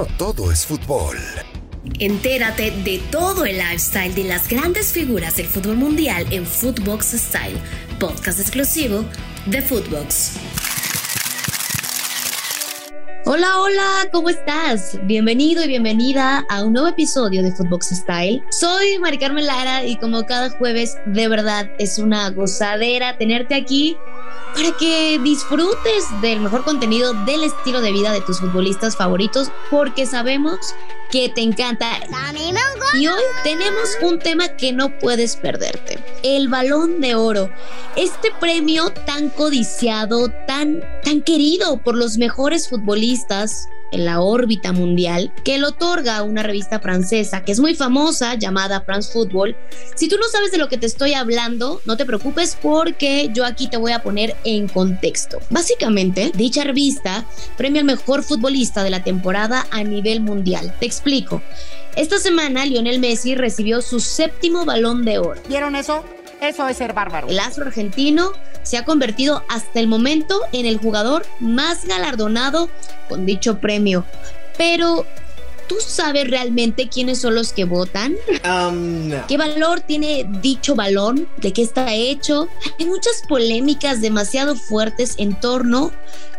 no todo es fútbol. Entérate de todo el lifestyle de las grandes figuras del fútbol mundial en Footbox Style, podcast exclusivo de Footbox. Hola, hola, ¿cómo estás? Bienvenido y bienvenida a un nuevo episodio de Footbox Style. Soy Mari Carmen Lara y como cada jueves, de verdad es una gozadera tenerte aquí para que disfrutes del mejor contenido del estilo de vida de tus futbolistas favoritos, porque sabemos que te encanta. Y hoy tenemos un tema que no puedes perderte, el balón de oro. Este premio tan codiciado, tan, tan querido por los mejores futbolistas en la órbita mundial que lo otorga una revista francesa que es muy famosa llamada France Football. Si tú no sabes de lo que te estoy hablando, no te preocupes porque yo aquí te voy a poner en contexto. Básicamente, dicha revista premia al mejor futbolista de la temporada a nivel mundial. Te explico. Esta semana Lionel Messi recibió su séptimo balón de oro. ¿Vieron eso? Eso es ser bárbaro. El astro argentino se ha convertido hasta el momento en el jugador más galardonado con dicho premio. Pero, ¿tú sabes realmente quiénes son los que votan? Um, ¿Qué valor tiene dicho balón? ¿De qué está hecho? Hay muchas polémicas demasiado fuertes en torno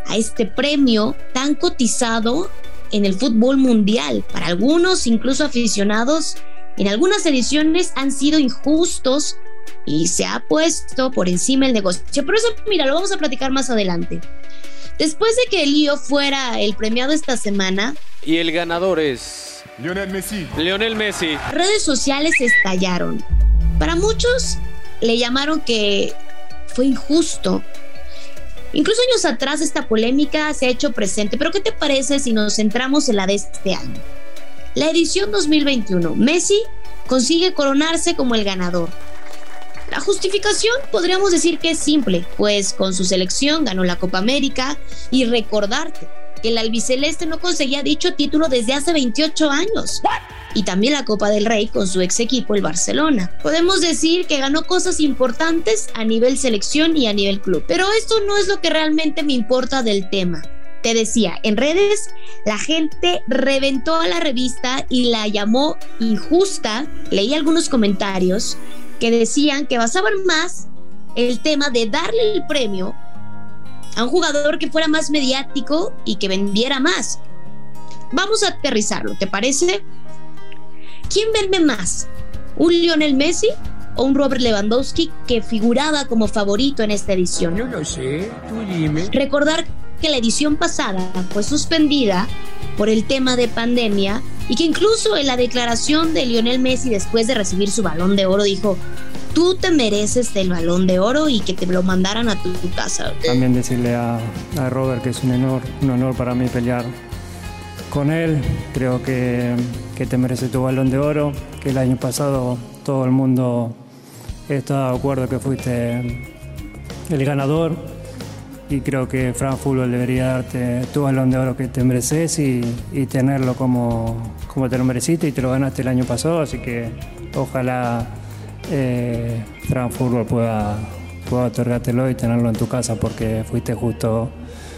a este premio tan cotizado en el fútbol mundial. Para algunos, incluso aficionados, en algunas ediciones han sido injustos y se ha puesto por encima el negocio. Pero eso, mira, lo vamos a platicar más adelante. Después de que Lío fuera el premiado esta semana. Y el ganador es. Lionel Messi. Lionel Messi. Redes sociales estallaron. Para muchos le llamaron que fue injusto. Incluso años atrás esta polémica se ha hecho presente, pero ¿qué te parece si nos centramos en la de este año? La edición 2021, Messi consigue coronarse como el ganador, la justificación podríamos decir que es simple, pues con su selección ganó la Copa América y recordarte que el albiceleste no conseguía dicho título desde hace 28 años. Y también la Copa del Rey con su ex equipo, el Barcelona. Podemos decir que ganó cosas importantes a nivel selección y a nivel club. Pero esto no es lo que realmente me importa del tema. Te decía, en redes la gente reventó a la revista y la llamó injusta. Leí algunos comentarios que decían que basaban más el tema de darle el premio a un jugador que fuera más mediático y que vendiera más. Vamos a aterrizarlo, ¿te parece? ¿Quién vende más? ¿Un Lionel Messi o un Robert Lewandowski que figuraba como favorito en esta edición? Yo no sé, tú dime. Recordar que la edición pasada fue suspendida por el tema de pandemia y que incluso en la declaración de Lionel Messi después de recibir su balón de oro dijo, tú te mereces el balón de oro y que te lo mandaran a tu, casa. También decirle a, Robert que es un honor, un honor para mí pelear con él. Creo que, que te merece tu balón de oro, que el año pasado todo el mundo está de acuerdo que fuiste el ganador y creo que Fran Fútbol debería darte tu balón de oro que te mereces y, tenerlo como, como te lo mereciste y te lo ganaste el año pasado, así que ojalá eh, Fútbol pueda, pueda otorgártelo y tenerlo en tu casa porque fuiste justo,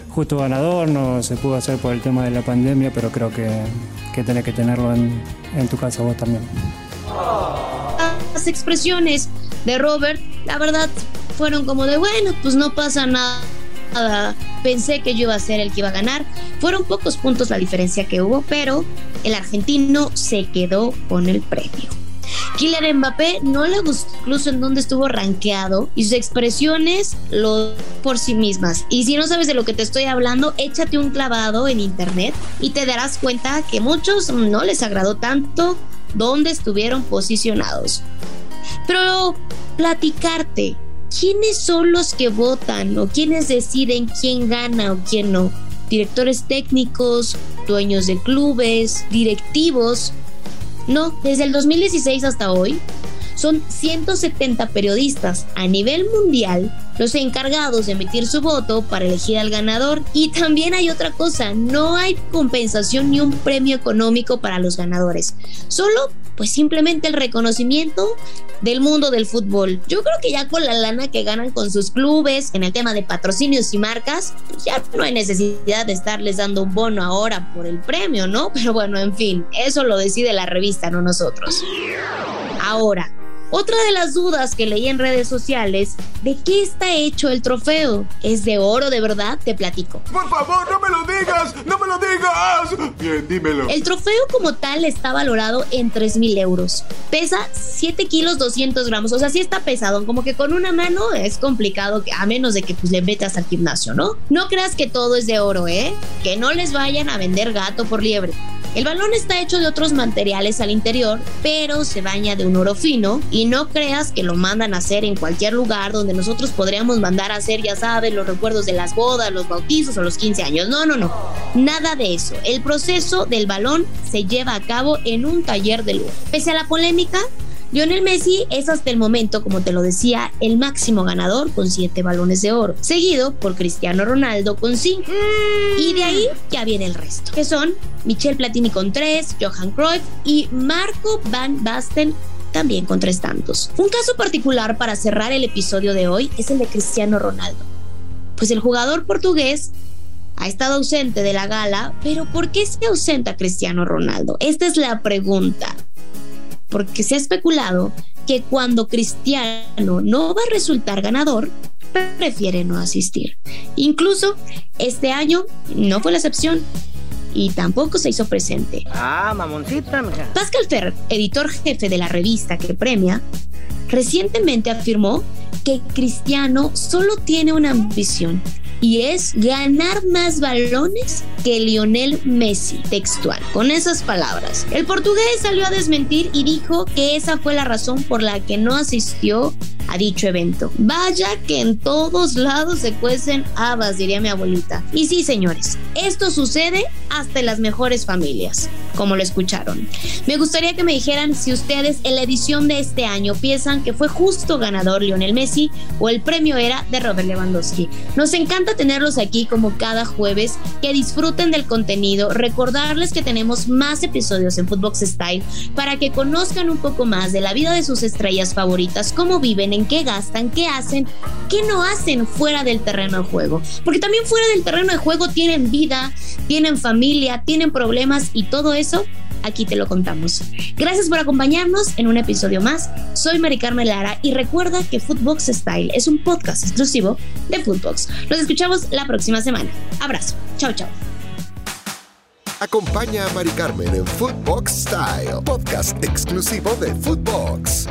justo ganador, no se pudo hacer por el tema de la pandemia, pero creo que, que tenés que tenerlo en, en tu casa vos también. Las expresiones de Robert, la verdad, fueron como de, bueno, pues no pasa nada pensé que yo iba a ser el que iba a ganar. Fueron pocos puntos la diferencia que hubo, pero el argentino se quedó con el premio. Kylian Mbappé no le gustó incluso en donde estuvo rankeado y sus expresiones lo por sí mismas. Y si no sabes de lo que te estoy hablando, échate un clavado en internet y te darás cuenta que muchos no les agradó tanto donde estuvieron posicionados. Pero platicarte ¿quiénes son los que votan o quiénes deciden quién gana o quién no? Directores técnicos, dueños de clubes, directivos. No, desde el 2016 hasta hoy, son 170 periodistas a nivel mundial los encargados de emitir su voto para elegir al ganador. Y también hay otra cosa, no hay compensación ni un premio económico para los ganadores. Solo pues simplemente el reconocimiento del mundo del fútbol. Yo creo que ya con la lana que ganan con sus clubes en el tema de patrocinios y marcas, pues ya no hay necesidad de estarles dando un bono ahora por el premio, ¿no? Pero bueno, en fin, eso lo decide la revista, no nosotros. Ahora, otra de las dudas que leí en redes sociales, ¿de qué está hecho el trofeo? ¿Es de oro de verdad? Te platico. Por favor, no me lo digas, no me lo digas. Bien, dímelo. El trofeo como tal está valorado en 3 mil euros. Pesa 7 kilos 200 gramos, o sea, sí está pesado, como que con una mano es complicado, a menos de que pues, le metas al gimnasio, ¿no? No creas que todo es de oro, ¿eh? Que no les vayan a vender gato por liebre. El balón está hecho de otros materiales al interior, pero se baña de un oro fino y no creas que lo mandan a hacer en cualquier lugar donde nosotros podríamos mandar a hacer, ya sabes, los recuerdos de las bodas, los bautizos o los 15 años. No, no, no. Nada de eso. El proceso del balón se lleva a cabo en un taller de lujo. Pese a la polémica, Lionel Messi es hasta el momento, como te lo decía, el máximo ganador con 7 balones de oro, seguido por Cristiano Ronaldo con 5. Y de ahí ya viene el resto, que son Michel Platini con 3, Johan Cruyff y Marco Van Basten también con tres tantos. Un caso particular para cerrar el episodio de hoy es el de Cristiano Ronaldo. Pues el jugador portugués ha estado ausente de la gala, pero ¿por qué se ausenta Cristiano Ronaldo? Esta es la pregunta porque se ha especulado que cuando Cristiano no va a resultar ganador, prefiere no asistir. Incluso este año no fue la excepción y tampoco se hizo presente. Ah, mamoncita, mija. Pascal Ferrer, editor jefe de la revista que premia, recientemente afirmó que Cristiano solo tiene una ambición y es ganar más balones que Lionel Messi, textual, con esas palabras. El portugués salió a desmentir y dijo que esa fue la razón por la que no asistió a dicho evento. Vaya que en todos lados se cuecen habas, diría mi abuelita. Y sí, señores, esto sucede hasta en las mejores familias, como lo escucharon. Me gustaría que me dijeran si ustedes en la edición de este año piensan que fue justo ganador Lionel Messi o el premio era de Robert Lewandowski. Nos encanta tenerlos aquí como cada jueves, que disfruten del contenido, recordarles que tenemos más episodios en Footbox Style para que conozcan un poco más de la vida de sus estrellas favoritas, cómo viven, en qué gastan, qué hacen, qué no hacen fuera del terreno de juego. Porque también fuera del terreno de juego tienen vida, tienen familia, tienen problemas y todo eso aquí te lo contamos. Gracias por acompañarnos en un episodio más. Soy Mari Carmen Lara y recuerda que Footbox Style es un podcast exclusivo de Footbox. Nos escuchamos la próxima semana. Abrazo. Chao, chao. Acompaña a Mari Carmen en Footbox Style, podcast exclusivo de Footbox.